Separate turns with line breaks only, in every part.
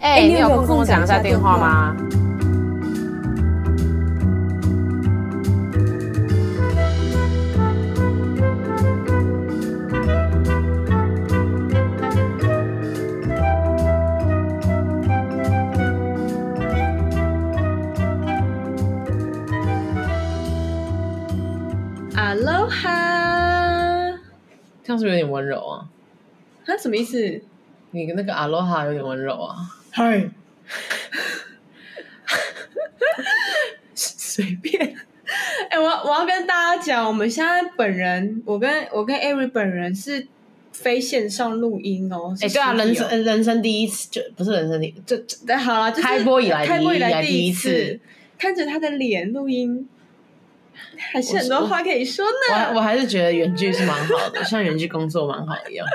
哎、欸，你有空跟我讲一下电话吗？
哈喽哈，
这样是不是有点温柔啊？
他什么意思？
你跟那个阿罗哈有点温柔啊。
嗨，随便。哎、欸，我我要跟大家讲，我们现在本人，我跟我跟艾瑞本人是非线上录音哦。哎、
欸，对啊，人生人生第一次，就不是人生第一，就
好了，就是、
开播以来
开播以来
第一
次，看着他的脸录音。还是很多话可以说呢。
我我，我还是觉得远距是蛮好的，像远距工作蛮好一样。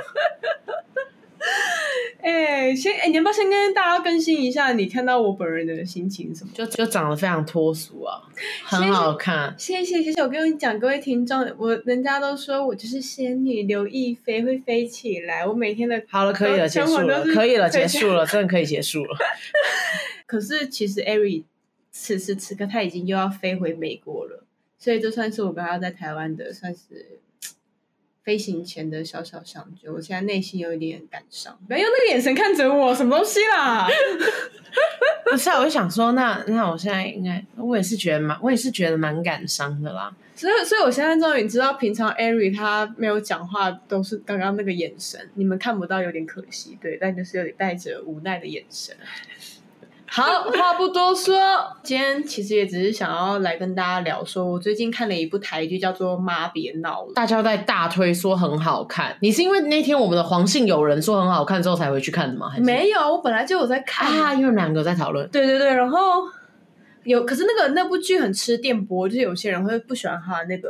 哎、欸，先哎、欸，你要不要先跟大家更新一下你看到我本人的心情什么？
就就长得非常脱俗啊，很好看。
谢谢谢谢，我跟你讲，各位听众，我人家都说我就是仙女刘亦菲会飞起来，我每天的
好了，可以了，结束了，可以了，结束了，真的可以结束了。
可是其实艾瑞此时此刻他已经又要飞回美国了。所以这算是我跟他在台湾的，算是飞行前的小小相聚。我现在内心有一点感伤，不要用那个眼神看着我，什么东西啦？
不是啊，我就想说，那那我现在应该，我也是觉得蛮，我也是觉得蛮感伤的啦。
所以，所以我现在终于知道，平常艾瑞他没有讲话，都是刚刚那个眼神，你们看不到，有点可惜。对，但就是有点带着无奈的眼神。好，话不多说，今天其实也只是想要来跟大家聊，说我最近看了一部台剧，叫做《妈别闹了》，
大家在大推说很好看。你是因为那天我们的黄姓友人说很好看之后才回去看的吗？还是
没有，我本来就有在看
啊，因为两个在讨论。
对对对，然后有，可是那个那部剧很吃电波，就是有些人会不喜欢他那个。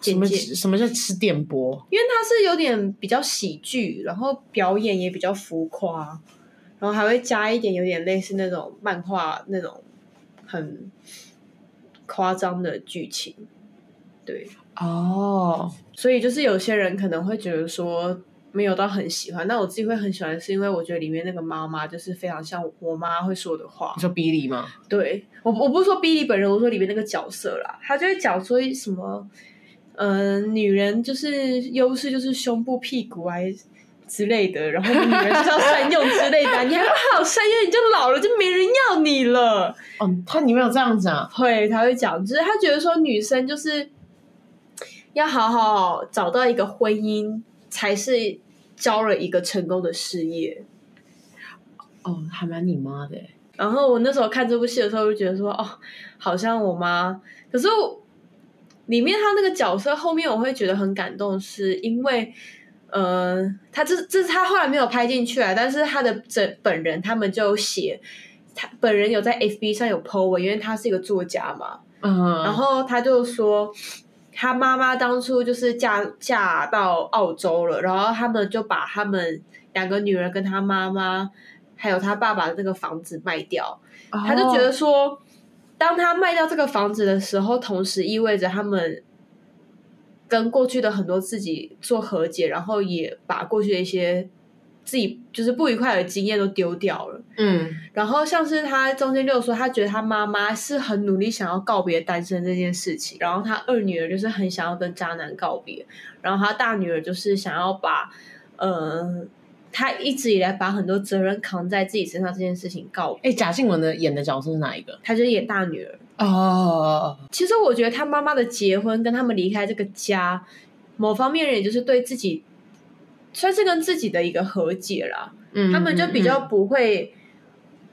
什么什么叫吃电波？
因为它是有点比较喜剧，然后表演也比较浮夸。然后还会加一点有点类似那种漫画那种很夸张的剧情，对
哦，oh.
所以就是有些人可能会觉得说没有到很喜欢，但我自己会很喜欢，是因为我觉得里面那个妈妈就是非常像我妈会说的话。
你说比利吗？
对，我我不是说比利本人，我说里面那个角色啦，他就会讲说什么，嗯、呃，女人就是优势就是胸部屁股啊。之类的，然后女人就是要善用之类的，你还不好善用，你就老了就没人要你了。
哦，他里面有这样讲、啊，
会他会讲，就是他觉得说女生就是要好好找到一个婚姻，才是交了一个成功的事业。
哦，还蛮你妈的。
然后我那时候看这部戏的时候，就觉得说，哦，好像我妈。可是里面他那个角色后面，我会觉得很感动，是因为。呃，他这这是他后来没有拍进去啊，但是他的这本人他们就写，他本人有在 FB 上有 po 文，因为他是一个作家嘛，嗯、uh-huh. 然后他就说他妈妈当初就是嫁嫁到澳洲了，然后他们就把他们两个女儿跟他妈妈还有他爸爸的那个房子卖掉，uh-huh. 他就觉得说，当他卖掉这个房子的时候，同时意味着他们。跟过去的很多自己做和解，然后也把过去的一些自己就是不愉快的经验都丢掉了。嗯，然后像是他中间就说，他觉得他妈妈是很努力想要告别单身这件事情，然后他二女儿就是很想要跟渣男告别，然后他大女儿就是想要把，呃，他一直以来把很多责任扛在自己身上这件事情告别。
哎，贾静雯的演的角色是哪一个？
她就是演大女儿。
哦，
其实我觉得她妈妈的结婚跟他们离开这个家，某方面也就是对自己，算是跟自己的一个和解啦。嗯，他们就比较不会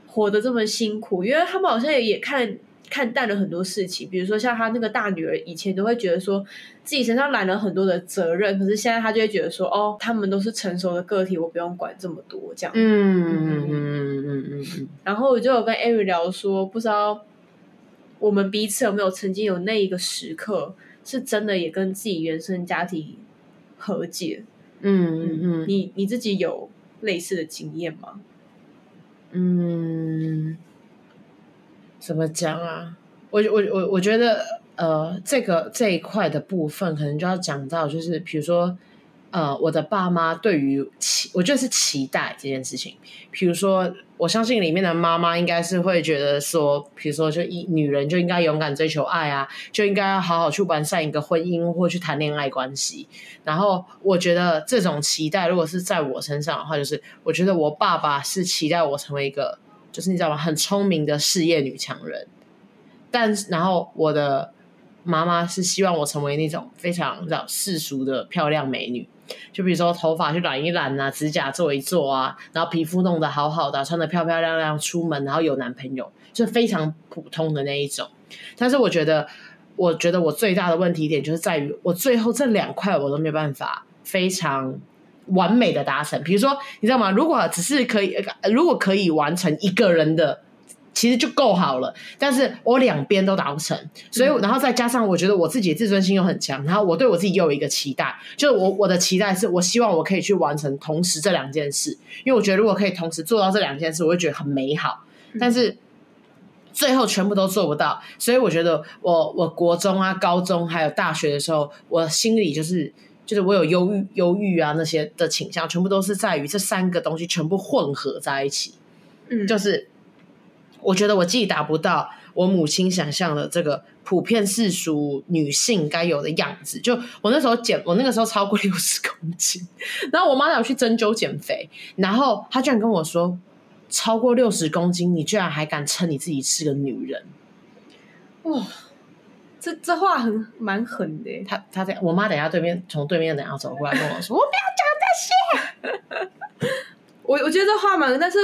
活得这么辛苦，嗯，因为他们好像也也看看淡了很多事情。比如说像他那个大女儿，以前都会觉得说自己身上揽了很多的责任，可是现在他就会觉得说，哦，他们都是成熟的个体，我不用管这么多这样。嗯嗯嗯嗯嗯嗯。然后我就有跟艾瑞聊说，不知道。我们彼此有没有曾经有那一个时刻，是真的也跟自己原生家庭和解？嗯嗯嗯，你你自己有类似的经验吗？
嗯，怎么讲啊？我我我我觉得，呃，这个这一块的部分，可能就要讲到，就是比如说，呃，我的爸妈对于期，我觉得是期待这件事情。比如说，我相信里面的妈妈应该是会觉得说，比如说，就一女人就应该勇敢追求爱啊，就应该要好好去完善一个婚姻或去谈恋爱关系。然后，我觉得这种期待，如果是在我身上的话，就是我觉得我爸爸是期待我成为一个，就是你知道吗？很聪明的事业女强人。但然后我的妈妈是希望我成为那种非常你知道世俗的漂亮美女。就比如说头发去染一染啊，指甲做一做啊，然后皮肤弄得好好的，穿得漂漂亮亮出门，然后有男朋友，就非常普通的那一种。但是我觉得，我觉得我最大的问题点就是在于，我最后这两块我都没有办法非常完美的达成。比如说，你知道吗？如果只是可以，如果可以完成一个人的。其实就够好了，但是我两边都达不成，所以然后再加上我觉得我自己的自尊心又很强，然后我对我自己又有一个期待，就是我我的期待是我希望我可以去完成同时这两件事，因为我觉得如果可以同时做到这两件事，我会觉得很美好，但是最后全部都做不到，所以我觉得我我国中啊、高中还有大学的时候，我心里就是就是我有忧郁、忧郁啊那些的倾向，全部都是在于这三个东西全部混合在一起，嗯，就是。我觉得我既达不到我母亲想象的这个普遍世俗女性该有的样子，就我那时候减，我那个时候超过六十公斤，然后我妈带我去针灸减肥，然后她居然跟我说，超过六十公斤，你居然还敢称你自己是个女人？
哇，这这话很蛮狠的。
他他在我妈等下对面从对面等下走过来跟我说，我不要讲这些。
我我觉得这话蛮，但是。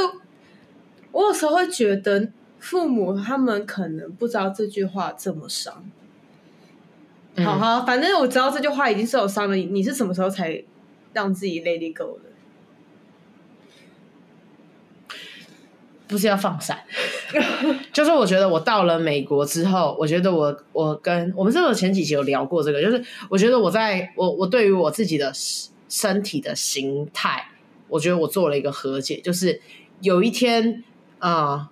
我有时候会觉得父母他们可能不知道这句话这么伤。嗯、好好，反正我知道这句话已经是有伤了。你是什么时候才让自己 let it go 的？
不是要放闪，就是我觉得我到了美国之后，我觉得我我跟我们这个前几集有聊过这个？就是我觉得我在我我对于我自己的身体的形态，我觉得我做了一个和解，就是有一天。啊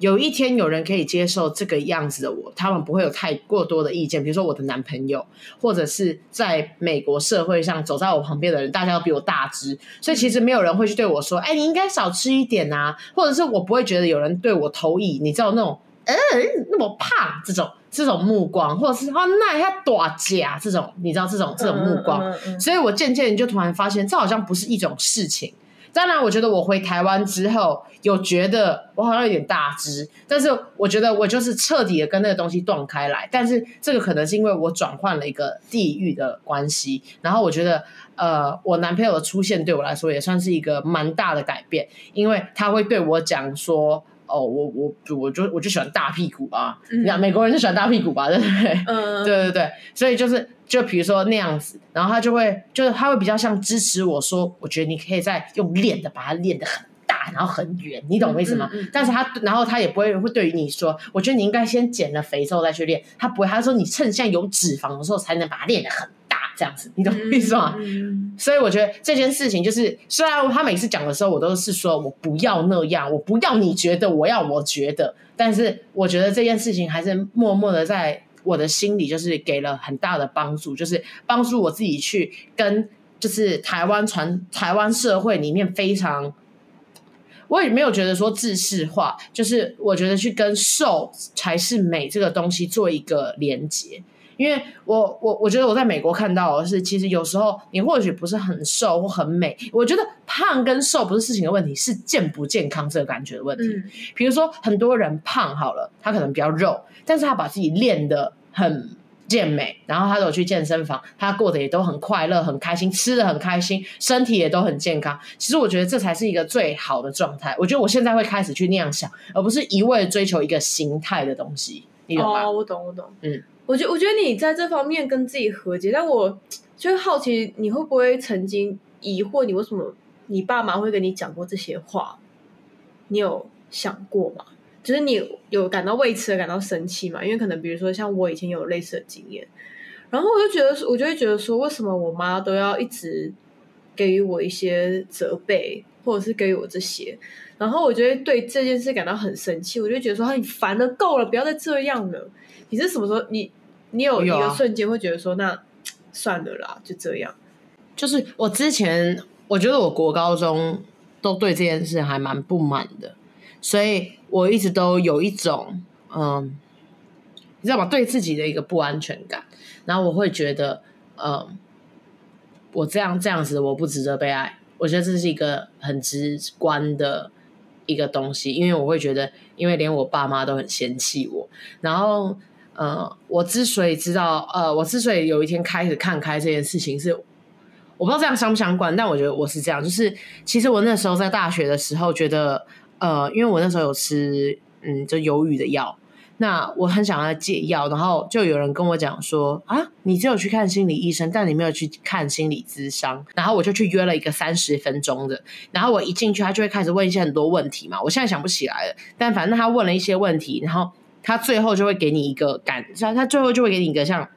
有一天有人可以接受这个样子的我，他们不会有太过多的意见。比如说我的男朋友，或者是在美国社会上走在我旁边的人，大家都比我大只，所以其实没有人会去对我说：“哎，你应该少吃一点啊。”或者是我不会觉得有人对我投以你知道那种“嗯，那么胖”这种这种目光，或者是“哦，那一下短假”这种你知道这种这种目光。嗯嗯嗯、所以我渐渐就突然发现，这好像不是一种事情。当然，我觉得我回台湾之后，有觉得我好像有点大只，但是我觉得我就是彻底的跟那个东西断开来。但是这个可能是因为我转换了一个地域的关系，然后我觉得，呃，我男朋友的出现对我来说也算是一个蛮大的改变，因为他会对我讲说。哦，我我我就我就喜欢大屁股啊！你看、嗯、美国人就喜欢大屁股吧，对不对？嗯，对对对，所以就是就比如说那样子，然后他就会就是他会比较像支持我说，我觉得你可以再用练的把它练得很大，然后很圆，你懂我意思吗？嗯嗯嗯、但是他然后他也不会会对于你说，我觉得你应该先减了肥之后再去练，他不会，他说你趁现在有脂肪的时候才能把它练得很。这样子，你懂我意思吗？嗯、所以我觉得这件事情就是，虽然他每次讲的时候，我都是说我不要那样，我不要你觉得，我要我觉得。但是我觉得这件事情还是默默的在我的心里，就是给了很大的帮助，就是帮助我自己去跟，就是台湾传台湾社会里面非常，我也没有觉得说制式化，就是我觉得去跟瘦才是美这个东西做一个连接。因为我我我觉得我在美国看到的是，其实有时候你或许不是很瘦或很美，我觉得胖跟瘦不是事情的问题，是健不健康这个感觉的问题。嗯、比如说很多人胖好了，他可能比较肉，但是他把自己练的很健美，然后他都有去健身房，他过得也都很快乐、很开心，吃的很开心，身体也都很健康。其实我觉得这才是一个最好的状态。我觉得我现在会开始去那样想，而不是一味追求一个形态的东西。你懂吗？
哦，我懂，我懂。嗯。我觉我觉得你在这方面跟自己和解，但我就好奇你会不会曾经疑惑，你为什么你爸妈会跟你讲过这些话？你有想过吗？就是你有感到为此而感到生气吗？因为可能比如说像我以前有类似的经验，然后我就觉得，我就会觉得说，为什么我妈都要一直给予我一些责备，或者是给予我这些，然后我就会对这件事感到很生气，我就觉得说，你烦的够了，不要再这样了。你是什么时候你？你有一个瞬间会觉得说，那 算了啦，就这样。
就是我之前我觉得我国高中都对这件事还蛮不满的，所以我一直都有一种嗯，你知道吗？对自己的一个不安全感，然后我会觉得嗯，我这样这样子我不值得被爱。我觉得这是一个很直观的一个东西，因为我会觉得，因为连我爸妈都很嫌弃我，然后。呃，我之所以知道，呃，我之所以有一天开始看开这件事情是，我不知道这样相不相关，但我觉得我是这样，就是其实我那时候在大学的时候觉得，呃，因为我那时候有吃，嗯，就忧郁的药，那我很想要戒药，然后就有人跟我讲说，啊，你只有去看心理医生，但你没有去看心理咨商，然后我就去约了一个三十分钟的，然后我一进去，他就会开始问一些很多问题嘛，我现在想不起来了，但反正他问了一些问题，然后。他最后就会给你一个感，像他最后就会给你一个像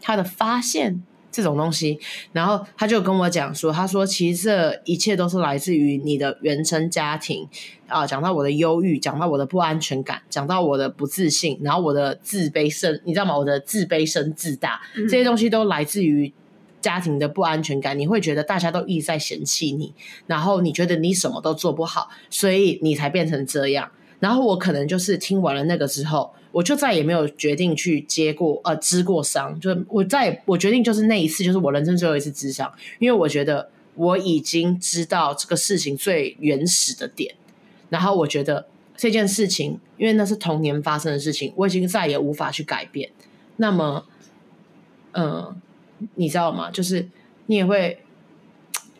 他的发现这种东西，然后他就跟我讲说，他说其实这一切都是来自于你的原生家庭啊，讲到我的忧郁，讲到我的不安全感，讲到我的不自信，然后我的自卑生，你知道吗？我的自卑生自大，这些东西都来自于家庭的不安全感。你会觉得大家都一直在嫌弃你，然后你觉得你什么都做不好，所以你才变成这样。然后我可能就是听完了那个之后，我就再也没有决定去接过呃咨过伤，就我再我决定就是那一次就是我人生最后一次咨商，因为我觉得我已经知道这个事情最原始的点，然后我觉得这件事情，因为那是童年发生的事情，我已经再也无法去改变。那么，嗯、你知道吗？就是你也会。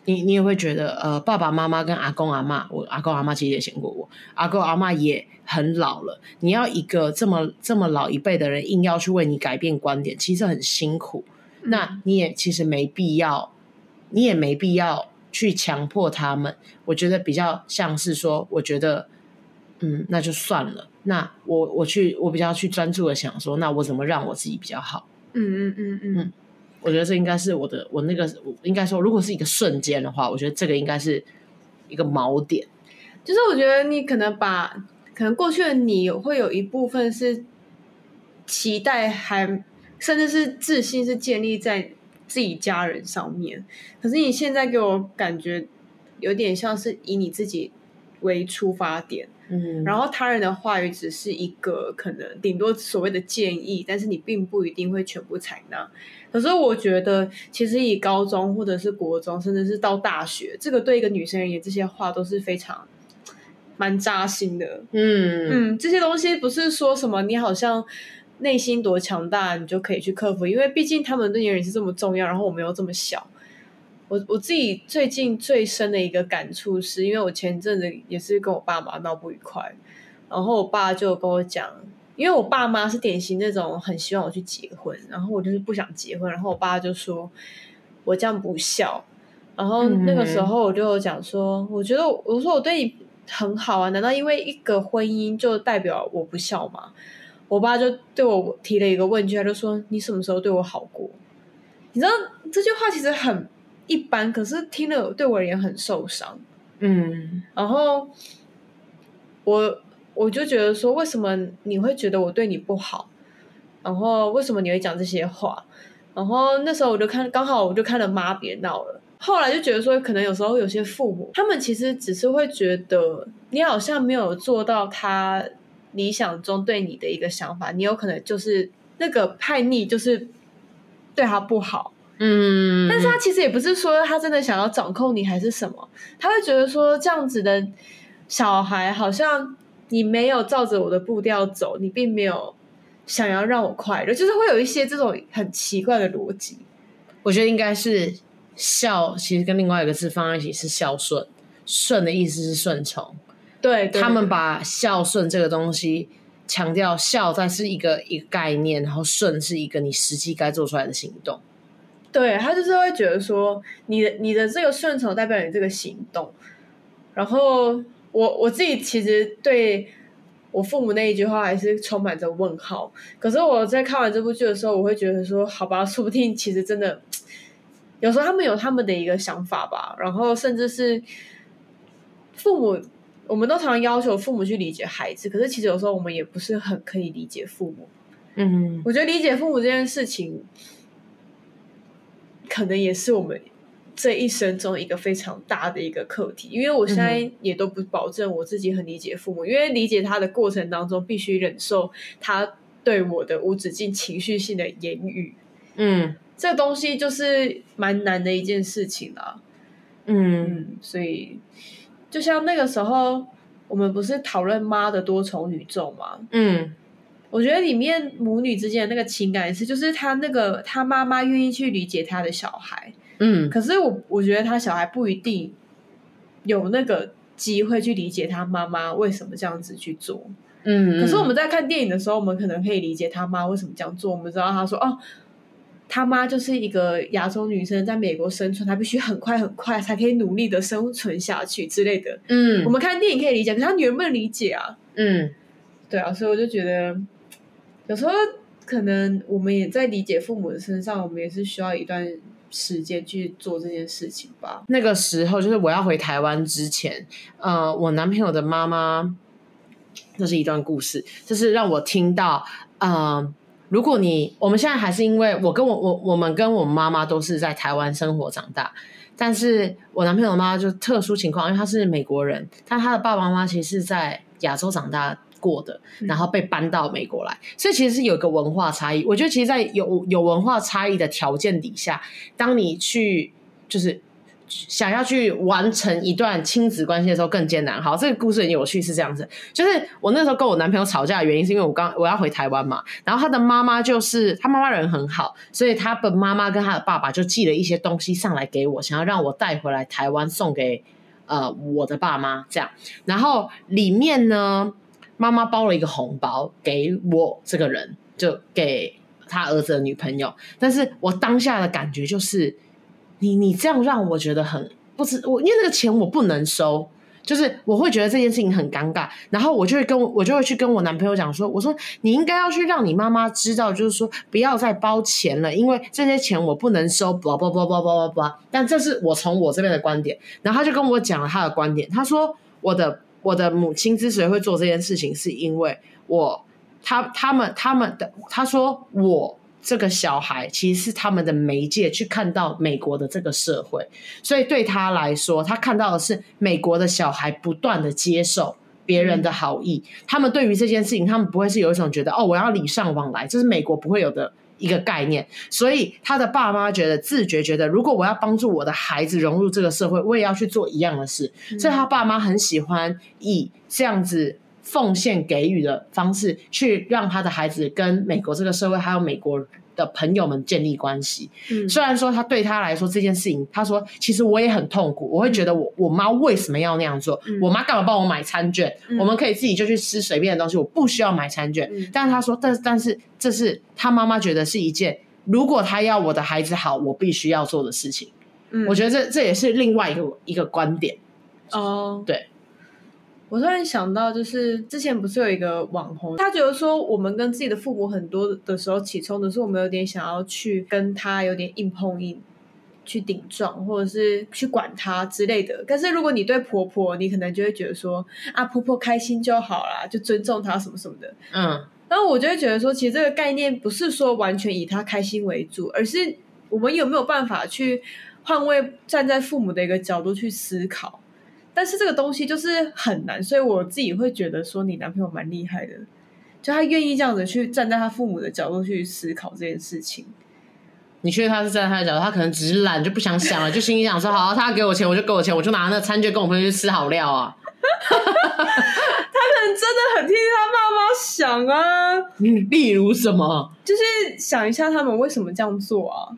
你你也会觉得，呃，爸爸妈妈跟阿公阿妈，我阿公阿妈其实也嫌过我，阿公阿妈也很老了。你要一个这么这么老一辈的人硬要去为你改变观点，其实很辛苦。嗯、那你也其实没必要，你也没必要去强迫他们。我觉得比较像是说，我觉得，嗯，那就算了。那我我去，我比较去专注的想说，那我怎么让我自己比较好？
嗯嗯嗯嗯。嗯
我觉得这应该是我的，我那个我应该说，如果是一个瞬间的话，我觉得这个应该是一个锚点。
就是我觉得你可能把，可能过去的你会有一部分是期待还，还甚至是自信是建立在自己家人上面，可是你现在给我感觉有点像是以你自己为出发点。嗯，然后他人的话语只是一个可能顶多所谓的建议，但是你并不一定会全部采纳。可是我觉得，其实以高中或者是国中，甚至是到大学，这个对一个女生而言，这些话都是非常蛮扎心的。嗯嗯，这些东西不是说什么你好像内心多强大，你就可以去克服，因为毕竟他们对你而言是这么重要，然后我们又这么小。我我自己最近最深的一个感触是，因为我前阵子也是跟我爸妈闹不愉快，然后我爸就跟我讲，因为我爸妈是典型那种很希望我去结婚，然后我就是不想结婚，然后我爸就说我这样不孝，然后那个时候我就讲说，我觉得我说我对你很好啊，难道因为一个婚姻就代表我不孝吗？我爸就对我提了一个问句，他就说你什么时候对我好过？你知道这句话其实很。一般，可是听了对我而言很受伤。嗯，然后我我就觉得说，为什么你会觉得我对你不好？然后为什么你会讲这些话？然后那时候我就看，刚好我就看了《妈别闹了》。后来就觉得说，可能有时候有些父母，他们其实只是会觉得你好像没有做到他理想中对你的一个想法，你有可能就是那个叛逆，就是对他不好。嗯，但是他其实也不是说他真的想要掌控你还是什么，他会觉得说这样子的小孩好像你没有照着我的步调走，你并没有想要让我快乐，就是会有一些这种很奇怪的逻辑。
我觉得应该是孝，其实跟另外一个字放在一起是孝顺，顺的意思是顺从。
对，对，
他们把孝顺这个东西强调孝在是一个一个概念，然后顺是一个你实际该做出来的行动。
对，他就是会觉得说，你的你的这个顺从代表你这个行动。然后我我自己其实对我父母那一句话还是充满着问号。可是我在看完这部剧的时候，我会觉得说，好吧，说不定其实真的有时候他们有他们的一个想法吧。然后甚至是父母，我们都常常要求父母去理解孩子，可是其实有时候我们也不是很可以理解父母。嗯，我觉得理解父母这件事情。可能也是我们这一生中一个非常大的一个课题，因为我现在也都不保证我自己很理解父母，嗯、因为理解他的过程当中，必须忍受他对我的无止境情绪性的言语。嗯，这东西就是蛮难的一件事情啦。嗯，嗯，所以就像那个时候，我们不是讨论妈的多重宇宙吗？嗯。我觉得里面母女之间的那个情感也是，就是他那个他妈妈愿意去理解他的小孩，嗯，可是我我觉得他小孩不一定有那个机会去理解他妈妈为什么这样子去做，嗯，可是我们在看电影的时候，我们可能可以理解他妈为什么这样做。我们知道他说哦，他妈就是一个亚洲女生在美国生存，她必须很快很快才可以努力的生存下去之类的，嗯，我们看电影可以理解，可是他女儿不能理解啊，嗯，对啊，所以我就觉得。有时候可能我们也在理解父母的身上，我们也是需要一段时间去做这件事情吧。
那个时候就是我要回台湾之前，呃，我男朋友的妈妈，这是一段故事，就是让我听到，呃，如果你我们现在还是因为我跟我我我们跟我妈妈都是在台湾生活长大，但是我男朋友妈妈就特殊情况，因为他是美国人，但他的爸爸妈妈其实是在亚洲长大。过的，然后被搬到美国来，嗯、所以其实是有一个文化差异。我觉得，其实，在有有文化差异的条件底下，当你去就是想要去完成一段亲子关系的时候，更艰难。好，这个故事很有趣，是这样子：就是我那时候跟我男朋友吵架的原因，是因为我刚我要回台湾嘛，然后他的妈妈就是他妈妈人很好，所以他的妈妈跟他的爸爸就寄了一些东西上来给我，想要让我带回来台湾送给呃我的爸妈这样。然后里面呢。妈妈包了一个红包给我这个人，就给他儿子的女朋友。但是我当下的感觉就是，你你这样让我觉得很不知我，因为那个钱我不能收，就是我会觉得这件事情很尴尬。然后我就会跟我就会去跟我男朋友讲说，我说你应该要去让你妈妈知道，就是说不要再包钱了，因为这些钱我不能收。blah blah blah blah blah blah。但这是我从我这边的观点。然后他就跟我讲了他的观点，他说我的。我的母亲之所以会做这件事情，是因为我他他们他们的他说我这个小孩其实是他们的媒介，去看到美国的这个社会，所以对他来说，他看到的是美国的小孩不断的接受别人的好意，他们对于这件事情，他们不会是有一种觉得哦，我要礼尚往来，这是美国不会有的。一个概念，所以他的爸妈觉得自觉觉得，如果我要帮助我的孩子融入这个社会，我也要去做一样的事。嗯、所以他爸妈很喜欢以这样子奉献给予的方式，去让他的孩子跟美国这个社会还有美国的朋友们建立关系。嗯，虽然说他对他来说这件事情，他说其实我也很痛苦，我会觉得我我妈为什么要那样做？嗯、我妈干嘛帮我买餐券？嗯、我们可以自己就去吃随便的东西，我不需要买餐券。嗯、但是他说，但但是这是他妈妈觉得是一件，如果他要我的孩子好，我必须要做的事情。嗯，我觉得这这也是另外一个一个观点。哦，对。
我突然想到，就是之前不是有一个网红，他觉得说我们跟自己的父母很多的时候起冲的是我们有点想要去跟他有点硬碰硬，去顶撞或者是去管他之类的。但是如果你对婆婆，你可能就会觉得说啊，婆婆开心就好啦，就尊重她什么什么的。嗯，然后我就会觉得说，其实这个概念不是说完全以她开心为主，而是我们有没有办法去换位站在父母的一个角度去思考。但是这个东西就是很难，所以我自己会觉得说你男朋友蛮厉害的，就他愿意这样子去站在他父母的角度去思考这件事情。
你确定他是站在他的角度，他可能只是懒，就不想想了，就心里想说：好，他给我钱，我就给我钱，我就拿那个餐券跟我朋友去吃好料啊。
他可能真的很替他爸妈想啊。
例如什么？
就是想一下他们为什么这样做啊。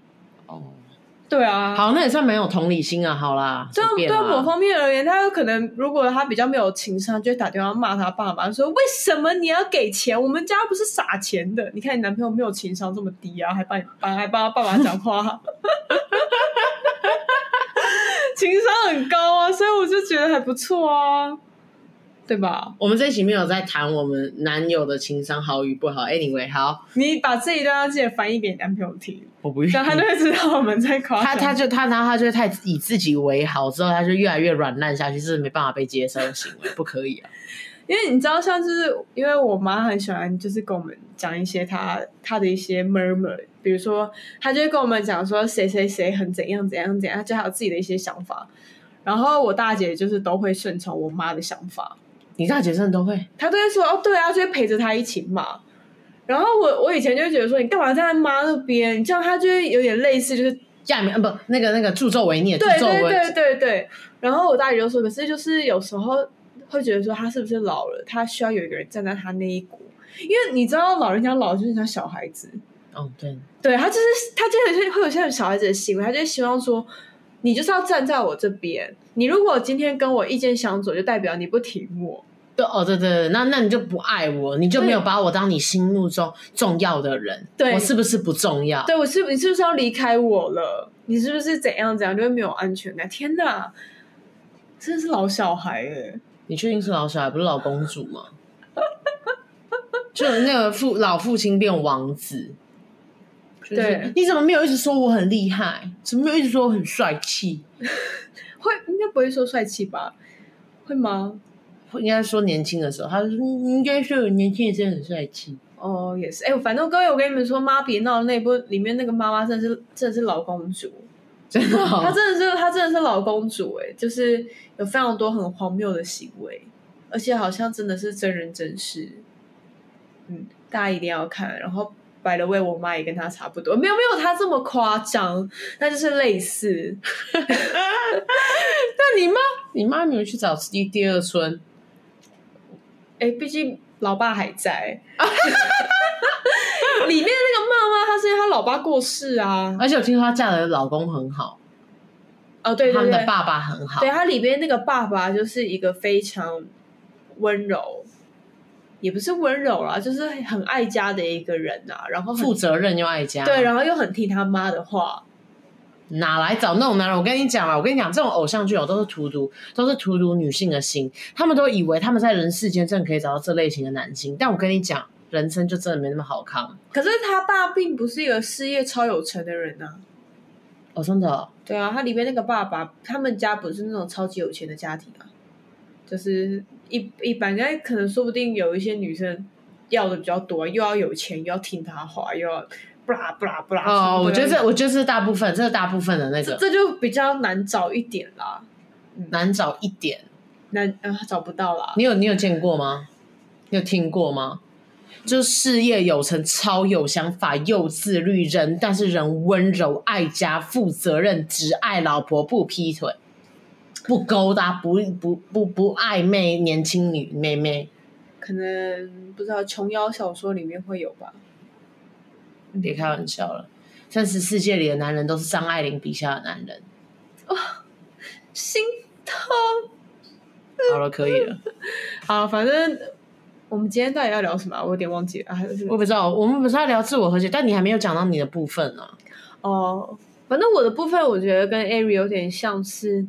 对啊，
好，那也算蛮有同理心啊。好啦，
就对某方面而言，他有可能如果他比较没有情商，就会打电话骂他爸妈，说为什么你要给钱？我们家不是撒钱的。你看你男朋友没有情商这么低啊，还帮你帮还帮他爸爸讲话，情商很高啊，所以我就觉得还不错啊。对吧？
我们这一期没有在谈我们男友的情商好与不好。Anyway，好，
你把这一段要记得翻译给你男朋友听。
我不愿意，
这样他就会知道我们在夸
他。他就他，然后他就太以自己为好，之后他就越来越软烂下去，是没办法被接受的行为，不可以啊。
因为你知道，像就是因为我妈很喜欢，就是跟我们讲一些她她的一些 murmur，比如说他就会跟我们讲说谁谁谁很怎样怎样怎样，他就还有自己的一些想法。然后我大姐就是都会顺从我妈的想法。
你大姐真的都会？
她都会说哦，对啊，就会陪着她一起骂。然后我我以前就觉得说，你干嘛站在妈那边？你这样她就会有点类似就是
下面，不那个那个助纣为虐，
对对对对对对。然后我大姨就说，可是就是有时候会觉得说，他是不是老了？他需要有一个人站在他那一股，因为你知道老人家老就是像小孩子。
哦，对，
对他就是他，真的是会有些小孩子的行为，他就希望说，你就是要站在我这边。你如果今天跟我意见相左，就代表你不挺我。
对，哦，对对对，那那你就不爱我，你就没有把我当你心目中重要的人。对，我是不是不重要？
对，我是，你是不是要离开我了？你是不是怎样怎样，就会没有安全感？天哪，真的是老小孩哎！
你确定是老小孩，不是老公主吗？就那个父老父亲变王子。对，你怎么没有一直说我很厉害？怎么没有一直说我很帅气？
会应该不会说帅气吧？会吗？
应该说年轻的时候，他说你应该说我年轻的时候很帅气。
哦，也是。哎，反正各位，我跟你们说，《妈别闹》那部里面那个妈妈真的是真的是老公主，
真的、哦，
她真的是她真的是老公主哎，就是有非常多很荒谬的行为，而且好像真的是真人真事。嗯，大家一定要看，然后。By the way，我妈也跟她差不多，没有没有她这么夸张，那就是类似。
那你妈，你妈没有去找第第二春？
哎，毕竟老爸还在。里面那个妈妈，她是因为她老爸过世啊，
而且我听说她嫁的老公很好。
哦，对对对，他
们的爸爸很好。
对，他里边那个爸爸就是一个非常温柔。也不是温柔啦，就是很爱家的一个人呐、啊，然后
负责任又爱家，
对，然后又很听他妈的话。
哪来找那种男人？我跟你讲啊，我跟你讲，这种偶像剧哦，都是荼毒，都是荼毒女性的心。他们都以为他们在人世间真的可以找到这类型的男性，但我跟你讲，人生就真的没那么好看。
可是他爸并不是一个事业超有成的人呐、啊。
哦，真的、哦？
对啊，他里面那个爸爸，他们家不是那种超级有钱的家庭啊，就是。一一般，应该可能说不定有一些女生要的比较多，又要有钱，又要听他话，又要不啦不啦不啦。
哦，我觉得这，我觉得是大部分，这是大部分的那个，
这，这就比较难找一点啦，
难找一点，
难啊找不到啦。
你有你有见过吗？你有听过吗？就事业有成，超有想法，又自律人，但是人温柔、爱家、负责任，只爱老婆，不劈腿。不勾搭，不不不不暧昧，年轻女妹妹，
可能不知道琼瑶小说里面会有吧？
别开玩笑了，真实世界里的男人都是张爱玲笔下的男人。
哦，心痛。
好了，可以了。
好，反正我们今天到底要聊什么？我有点忘记了。
我不知道，我们不是要聊自我和解，但你还没有讲到你的部分呢。
哦，反正我的部分，我觉得跟 Ari 有点像是。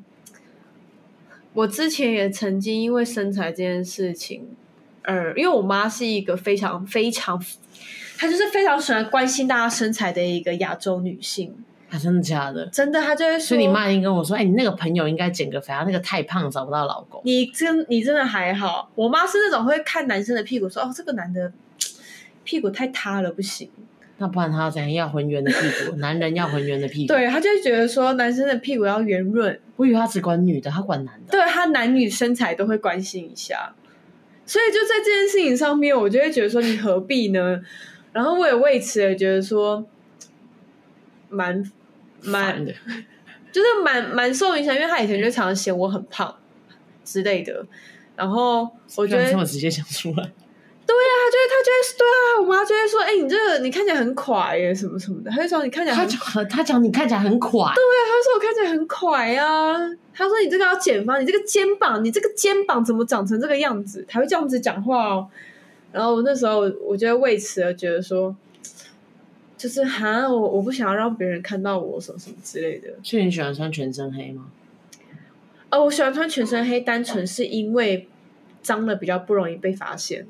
我之前也曾经因为身材这件事情，呃，因为我妈是一个非常非常，她就是非常喜欢关心大家身材的一个亚洲女性。
啊，真的假的？
真的，她就会说。
所以你妈已经跟我说：“哎、欸，你那个朋友应该减个肥啊，那个太胖找不到老公。”
你真你真的还好。我妈是那种会看男生的屁股说：“哦，这个男的屁股太塌了，不行。”
那不然他要怎样？要浑圆的屁股，男人要浑圆的屁股。
对，他就觉得说男生的屁股要圆润。
我以为他只管女的，他管男的。
对，他男女身材都会关心一下，所以就在这件事情上面，我就会觉得说你何必呢？然后我也为此也觉得说蛮蛮的，就是蛮蛮受影响，因为他以前就常常嫌我很胖之类的。然后我觉得
这么直接讲出来。
对呀、啊，他就会，他就会，对啊，我妈就会说，哎、欸，你这个你看起来很垮耶，什么什么的，他就说你看起来很，他
讲他讲你看起来很垮，
对啊，他说我看起来很垮呀，他说你这个要减肥，你这个肩膀，你这个肩膀怎么长成这个样子？他会这样子讲话哦。然后我那时候，我就会为此而觉得说，就是哈，我我不想要让别人看到我什么什么之类的。
所以你喜欢穿全身黑吗？
哦，我喜欢穿全身黑，单纯是因为脏了比较不容易被发现。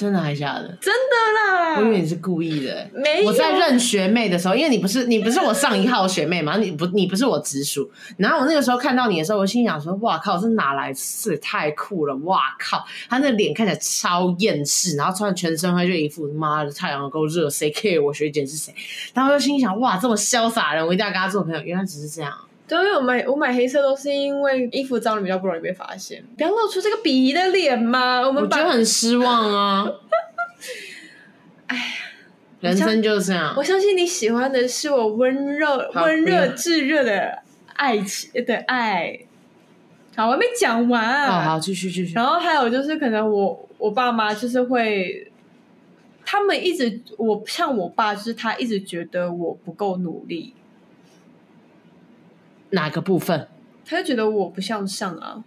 真的还假的？
真的啦！
我以为你是故意的。
没有。
我在认学妹的时候，因为你不是你不是我上一号学妹嘛，你不你不是我直属。然后我那个时候看到你的时候，我心想说：哇靠，这哪来是太酷了！哇靠，他那脸看起来超厌世，然后穿全身黑就一副妈的太阳够热，谁 care 我学姐是谁？然后我就心想：哇，这么潇洒的人，我一定要跟他做朋友。原来只是这样。
对，因为我买我买黑色都是因为衣服脏了比较不容易被发现，不要露出这个鄙夷的脸嘛。我们
我觉得很失望啊。
哎呀，
人生就是这样。
我相信你喜欢的是我温热、温热炙热的爱情的爱。好，我还没讲完啊。
好，继续继续。
然后还有就是，可能我我爸妈就是会，他们一直我像我爸，就是他一直觉得我不够努力。
哪个部分？
他就觉得我不向上啊，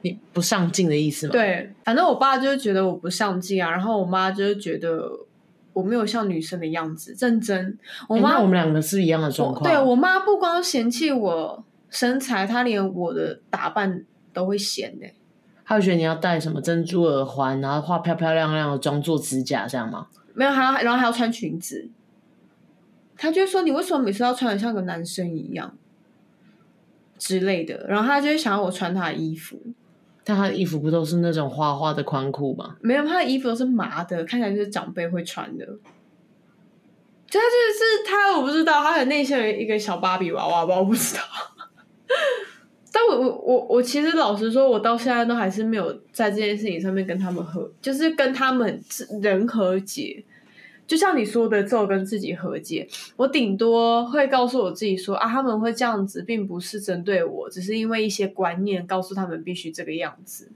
你不上进的意思吗？
对，反正我爸就是觉得我不上进啊，然后我妈就是觉得我没有像女生的样子认真。我妈，
欸、我们两个是一样的状况。
对，我妈不光嫌弃我身材，她连我的打扮都会嫌呢。
她会觉得你要戴什么珍珠耳环，然后化漂漂亮亮的妆，做指甲这样吗？
没有，还要然后还要穿裙子。她就说：“你为什么每次要穿的像个男生一样？”之类的，然后他就会想要我穿他的衣服，
但他的衣服不都是那种花花的宽裤吗？
没有，他的衣服都是麻的，看起来就是长辈会穿的。就他就是他，我不知道，他很内心有一个小芭比娃娃吧，我不知道。但我我我我其实老实说，我到现在都还是没有在这件事情上面跟他们和，就是跟他们人和解。就像你说的，只有跟自己和解。我顶多会告诉我自己说啊，他们会这样子，并不是针对我，只是因为一些观念告诉他们必须这个样子。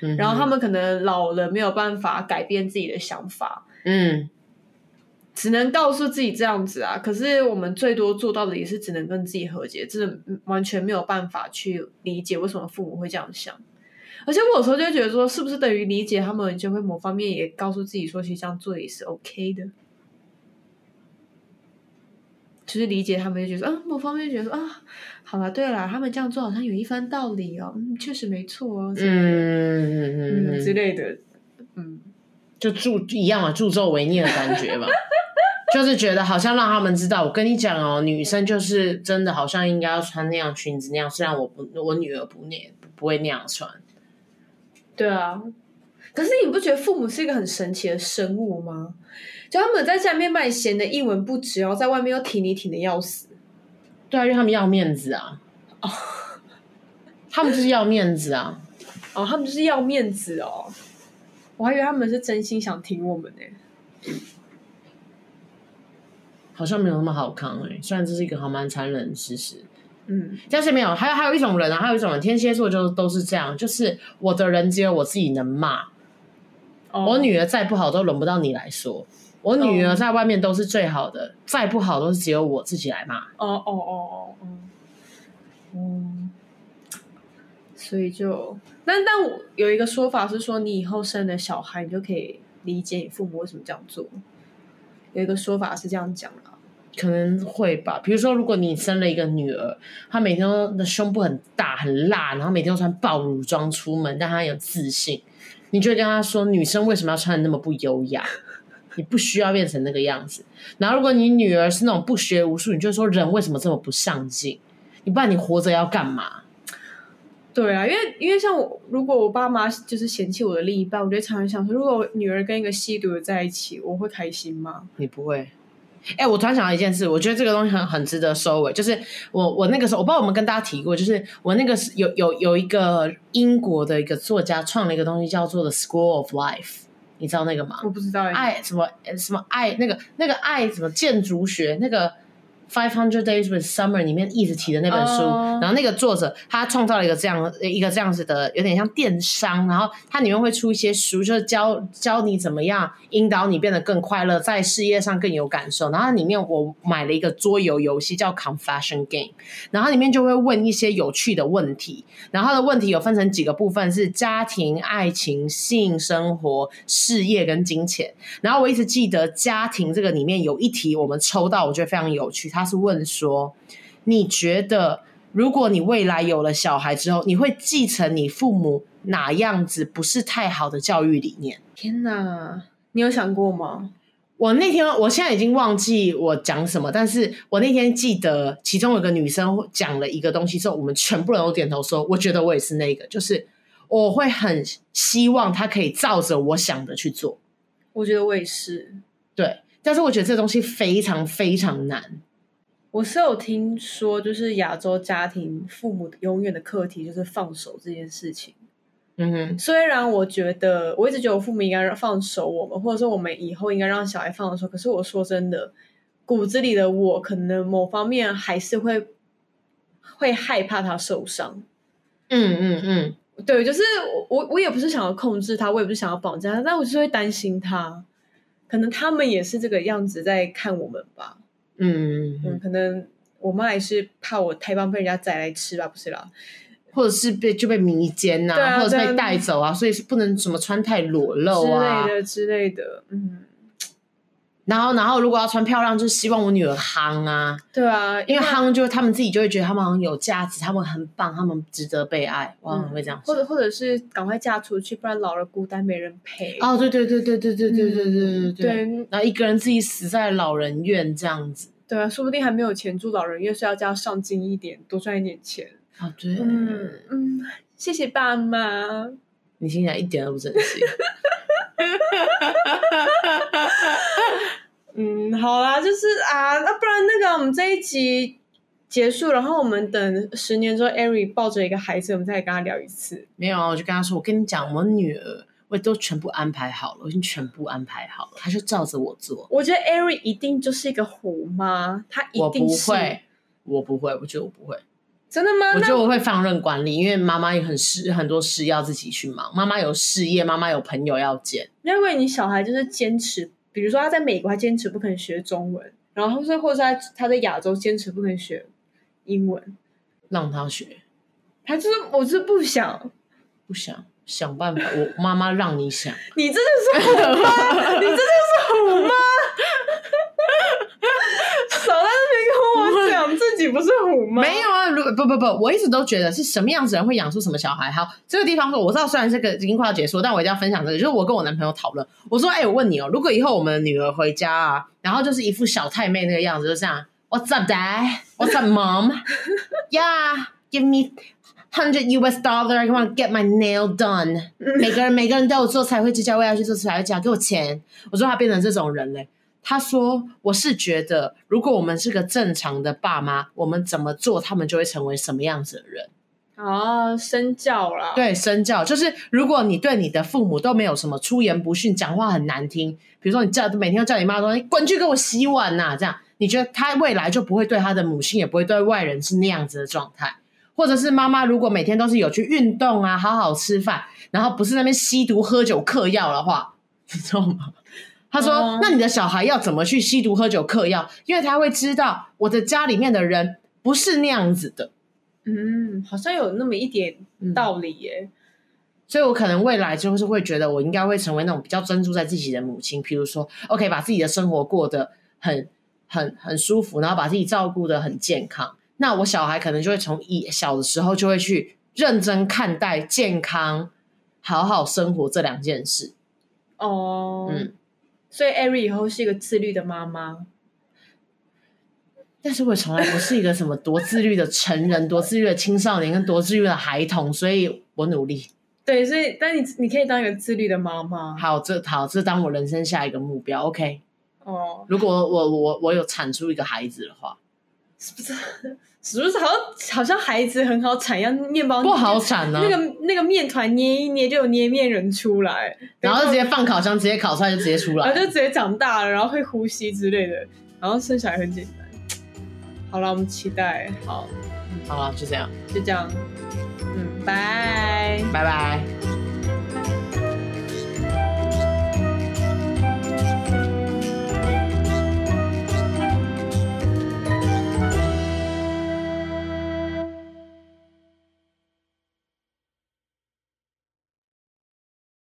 嗯，然后他们可能老了没有办法改变自己的想法，嗯，只能告诉自己这样子啊。可是我们最多做到的也是只能跟自己和解，真的完全没有办法去理解为什么父母会这样想。而且我有时候就会觉得说，是不是等于理解他们，就会某方面也告诉自己说，其实这样做也是 OK 的。就是理解他们，就觉得啊，某方面就觉得啊，好了，对了，他们这样做好像有一番道理哦，嗯，确实没错哦，嗯嗯嗯嗯之类的，嗯，
就助一样嘛，助纣为虐的感觉嘛，就是觉得好像让他们知道，我跟你讲哦，女生就是真的好像应该要穿那样裙子那样，虽然我不，我女儿不那不会那样穿。
对啊，可是你不觉得父母是一个很神奇的生物吗？就他们在家里面卖咸的一文不值，然后在外面又挺你挺的要死。
对啊，因为他们要面子啊。哦，他们就是要面子啊。
哦，他们就是要面子哦。我还以为他们是真心想挺我们呢。
好像没有那么好看哎，虽然这是一个还蛮残忍的事实。
嗯，
但是没有，还有还有一种人啊，还有一种人，天蝎座就都是这样，就是我的人只有我自己能骂。Oh. 我女儿再不好都轮不到你来说，我女儿在外面都是最好的，再不好都是只有我自己来骂。
哦哦哦哦哦，嗯，所以就，但但我有一个说法是说，你以后生了小孩，你就可以理解你父母为什么这样做。有一个说法是这样讲的。
可能会吧，比如说，如果你生了一个女儿，她每天都的胸部很大很辣，然后每天都穿爆乳装出门，但她有自信，你就会跟她说，女生为什么要穿的那么不优雅？你不需要变成那个样子。然后，如果你女儿是那种不学无术，你就说，人为什么这么不上进？你不然你活着要干嘛？
对啊，因为因为像我，如果我爸妈就是嫌弃我的另一半，我就常常想说，如果我女儿跟一个吸毒的在一起，我会开心吗？
你不会。哎、欸，我突然想到一件事，我觉得这个东西很很值得收尾。就是我我那个时候，我不知道我们跟大家提过，就是我那个是有有有一个英国的一个作家创了一个东西，叫做 The School of Life，你知道那个吗？
我不知道。
爱什么什么爱那个那个爱什么建筑学那个。Five Hundred Days with Summer 里面一直提的那本书，oh. 然后那个作者他创造了一个这样一个这样子的，有点像电商，然后它里面会出一些书，就是教教你怎么样引导你变得更快乐，在事业上更有感受。然后里面我买了一个桌游游戏叫 Confession Game，然后里面就会问一些有趣的问题，然后它的问题有分成几个部分，是家庭、爱情、性生活、事业跟金钱。然后我一直记得家庭这个里面有一题我们抽到，我觉得非常有趣，它。他是问说：“你觉得，如果你未来有了小孩之后，你会继承你父母哪样子不是太好的教育理念。
天哪，你有想过吗？
我那天，我现在已经忘记我讲什么，但是我那天记得其中有个女生讲了一个东西之后，我们全部人都点头说，我觉得我也是那个，就是我会很希望她可以照着我想的去做。
我觉得我也是，
对，但是我觉得这东西非常非常难。
我是有听说，就是亚洲家庭父母永远的课题就是放手这件事情。
嗯哼，
虽然我觉得我一直觉得我父母应该放手我们，或者说我们以后应该让小孩放手。可是我说真的，骨子里的我可能某方面还是会会害怕他受伤。
嗯嗯嗯，
对，就是我我也不是想要控制他，我也不是想要绑架他，但我就是会担心他。可能他们也是这个样子在看我们吧。
嗯
可能我妈也是怕我太棒被人家宰来吃吧，不是啦。
或者是被就被迷奸呐、啊，或者是被带走啊，所以是不能什么穿太裸露啊
之类的之类的，嗯。
然后，然后如果要穿漂亮，就希望我女儿夯啊，
对啊，
因为夯就是他们自己就会觉得他们很有价值，他们很棒，他们值得被爱，哇，会这样。
或者或者是赶快嫁出去，不然老了孤单没人陪。
哦，对对对对对对对对对对对。然后一个人自己死在老人院这样子。
对啊，说不定还没有钱住老人院，所以要叫上进一点，多赚一点钱。
啊、哦，对，
嗯嗯，谢谢爸妈。
你听起来一点都不真心。
嗯，好啦，就是啊，那不然那个我们这一集结束，然后我们等十年之后，Ari 抱着一个孩子，我们再跟他聊一次。
没有，我就跟他说，我跟你讲，我女儿我都全部安排好了，我已经全部安排好了，他就照着我做。
我觉得 Ari 一定就是一个虎妈，他一定是。
我不会，我不会，我觉得我不会。
真的吗？
我觉得我会放任管理，因为妈妈也很事，很多事要自己去忙。妈妈有事业，妈妈有朋友要见。
因为你小孩就是坚持，比如说他在美国，他坚持不肯学中文，然后是或者在他在亚洲坚持不能学英文，
让他学。
他就是我是不想，
不想想办法。我妈妈让你想，
你真的是虎妈，你真的是虎妈。自己不是虎吗？
没有啊，如不不不，我一直都觉得是什么样子人会养出什么小孩。好，这个地方说我知道，虽然这个已经快要结束，但我一定要分享这个。就是我跟我男朋友讨论，我说：“哎、我问你哦，如果以后我们的女儿回家啊，然后就是一副小太妹那个样子，就这样，What's up, Dad? What's up, Mom? Yeah, give me hundred US dollar. I want to get my nail done. 每个人每个人都有做彩绘指甲，我也要去做彩绘指甲，给我钱。我说他变成这种人嘞。”他说：“我是觉得，如果我们是个正常的爸妈，我们怎么做，他们就会成为什么样子的人。”
啊，身教啦。
对，身教就是，如果你对你的父母都没有什么出言不逊，讲话很难听，比如说你叫每天都叫你妈说：“你滚去给我洗碗呐！”这样，你觉得他未来就不会对他的母亲，也不会对外人是那样子的状态。或者是妈妈如果每天都是有去运动啊，好好吃饭，然后不是那边吸毒、喝酒、嗑药的话，你知道吗？他说：“那你的小孩要怎么去吸毒、喝酒、嗑药？因为他会知道我的家里面的人不是那样子的。”
嗯，好像有那么一点道理耶。嗯，
所以我可能未来就是会觉得，我应该会成为那种比较专注在自己的母亲。譬如说，OK，把自己的生活过得很、很、很舒服，然后把自己照顾得很健康。那我小孩可能就会从一小的时候就会去认真看待健康、好好生活这两件事。
哦，嗯。所以艾瑞以后是一个自律的妈妈，
但是我从来不是一个什么多自律的成人、多自律的青少年跟多自律的孩童，所以我努力。
对，所以，但你你可以当一个自律的妈妈。
好，这好，这当我人生下一个目标。OK。
哦，
如果我我我有产出一个孩子的话，
是不是？是不是好像好像孩子很好产，像面包
不好产呢、啊？
那个那个面团捏一捏就有捏面人出来，
然后直接放烤箱，直接烤出来就直接出来，
然后就直接长大了，然后会呼吸之类的，然后生小孩很简单。好了，我们期待。好，
好了，就这样，
就这样。嗯，拜拜，
拜拜。